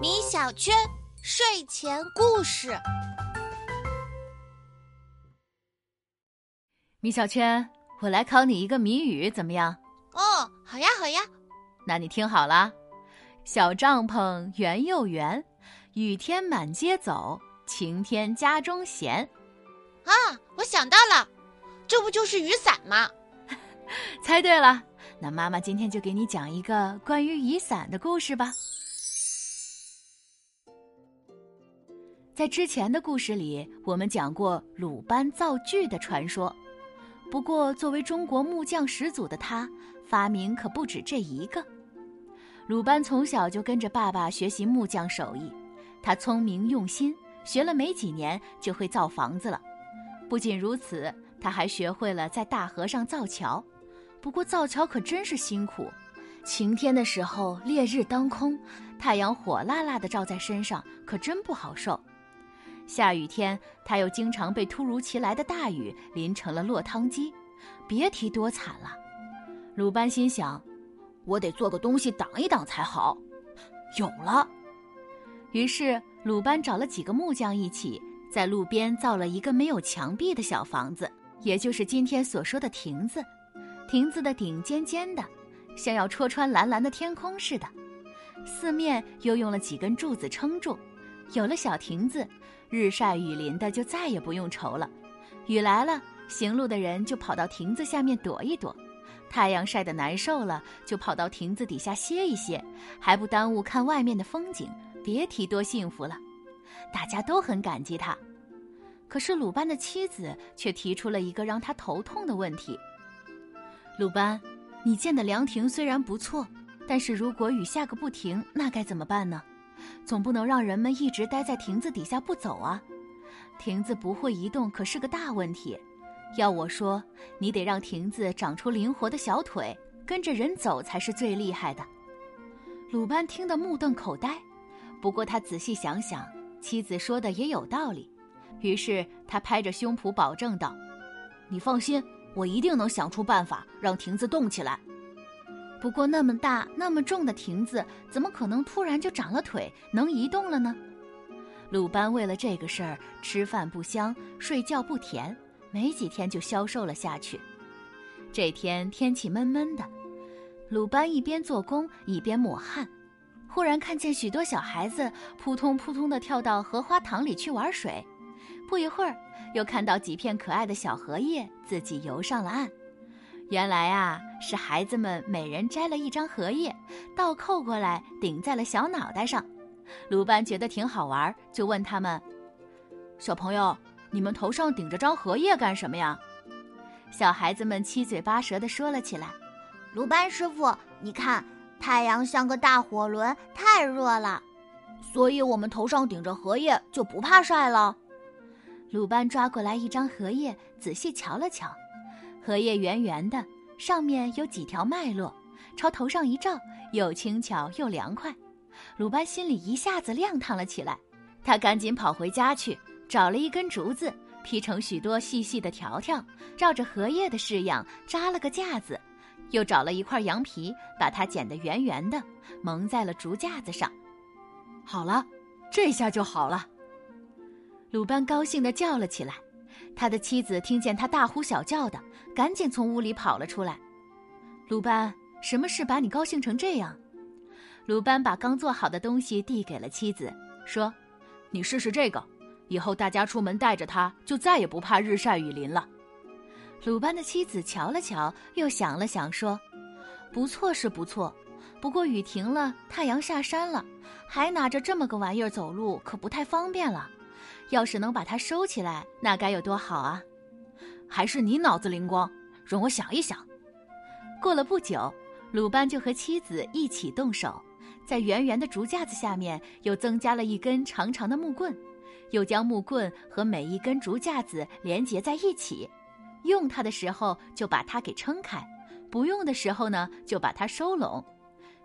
米小圈睡前故事。米小圈，我来考你一个谜语，怎么样？哦，好呀，好呀。那你听好了：小帐篷圆又圆，雨天满街走，晴天家中闲。啊，我想到了，这不就是雨伞吗？猜对了。那妈妈今天就给你讲一个关于雨伞的故事吧。在之前的故事里，我们讲过鲁班造锯的传说。不过，作为中国木匠始祖的他，发明可不止这一个。鲁班从小就跟着爸爸学习木匠手艺，他聪明用心，学了没几年就会造房子了。不仅如此，他还学会了在大河上造桥。不过造桥可真是辛苦，晴天的时候烈日当空，太阳火辣辣的照在身上，可真不好受。下雨天他又经常被突如其来的大雨淋成了落汤鸡，别提多惨了。鲁班心想，我得做个东西挡一挡才好。有了，于是鲁班找了几个木匠一起，在路边造了一个没有墙壁的小房子，也就是今天所说的亭子。亭子的顶尖尖的，像要戳穿蓝蓝的天空似的，四面又用了几根柱子撑住。有了小亭子，日晒雨淋的就再也不用愁了。雨来了，行路的人就跑到亭子下面躲一躲；太阳晒得难受了，就跑到亭子底下歇一歇，还不耽误看外面的风景。别提多幸福了，大家都很感激他。可是鲁班的妻子却提出了一个让他头痛的问题。鲁班，你建的凉亭虽然不错，但是如果雨下个不停，那该怎么办呢？总不能让人们一直待在亭子底下不走啊！亭子不会移动可是个大问题。要我说，你得让亭子长出灵活的小腿，跟着人走才是最厉害的。鲁班听得目瞪口呆，不过他仔细想想，妻子说的也有道理，于是他拍着胸脯保证道：“你放心。”我一定能想出办法让亭子动起来。不过那么大、那么重的亭子，怎么可能突然就长了腿，能移动了呢？鲁班为了这个事儿，吃饭不香，睡觉不甜，没几天就消瘦了下去。这天天气闷闷的，鲁班一边做工一边抹汗，忽然看见许多小孩子扑通扑通地跳到荷花塘里去玩水。不一会儿，又看到几片可爱的小荷叶自己游上了岸。原来啊，是孩子们每人摘了一张荷叶，倒扣过来顶在了小脑袋上。鲁班觉得挺好玩，就问他们：“小朋友，你们头上顶着张荷叶干什么呀？”小孩子们七嘴八舌地说了起来：“鲁班师傅，你看，太阳像个大火轮，太热了，所以我们头上顶着荷叶就不怕晒了。”鲁班抓过来一张荷叶，仔细瞧了瞧，荷叶圆圆的，上面有几条脉络，朝头上一照，又轻巧又凉快。鲁班心里一下子亮堂了起来，他赶紧跑回家去，找了一根竹子，劈成许多细细的条条，照着荷叶的式样扎了个架子，又找了一块羊皮，把它剪得圆圆的，蒙在了竹架子上。好了，这下就好了。鲁班高兴地叫了起来，他的妻子听见他大呼小叫的，赶紧从屋里跑了出来。鲁班，什么事把你高兴成这样？鲁班把刚做好的东西递给了妻子，说：“你试试这个，以后大家出门带着它，就再也不怕日晒雨淋了。”鲁班的妻子瞧了瞧，又想了想，说：“不错是不错，不过雨停了，太阳下山了，还拿着这么个玩意儿走路，可不太方便了。”要是能把它收起来，那该有多好啊！还是你脑子灵光，容我想一想。过了不久，鲁班就和妻子一起动手，在圆圆的竹架子下面又增加了一根长长的木棍，又将木棍和每一根竹架子连接在一起。用它的时候就把它给撑开，不用的时候呢就把它收拢。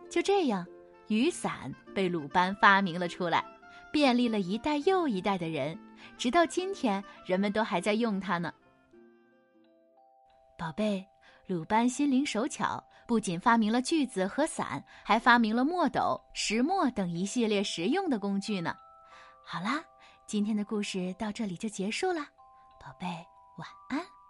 就这样，雨伞被鲁班发明了出来。便利了一代又一代的人，直到今天，人们都还在用它呢。宝贝，鲁班心灵手巧，不仅发明了锯子和伞，还发明了墨斗、石磨等一系列实用的工具呢。好啦，今天的故事到这里就结束了，宝贝，晚安。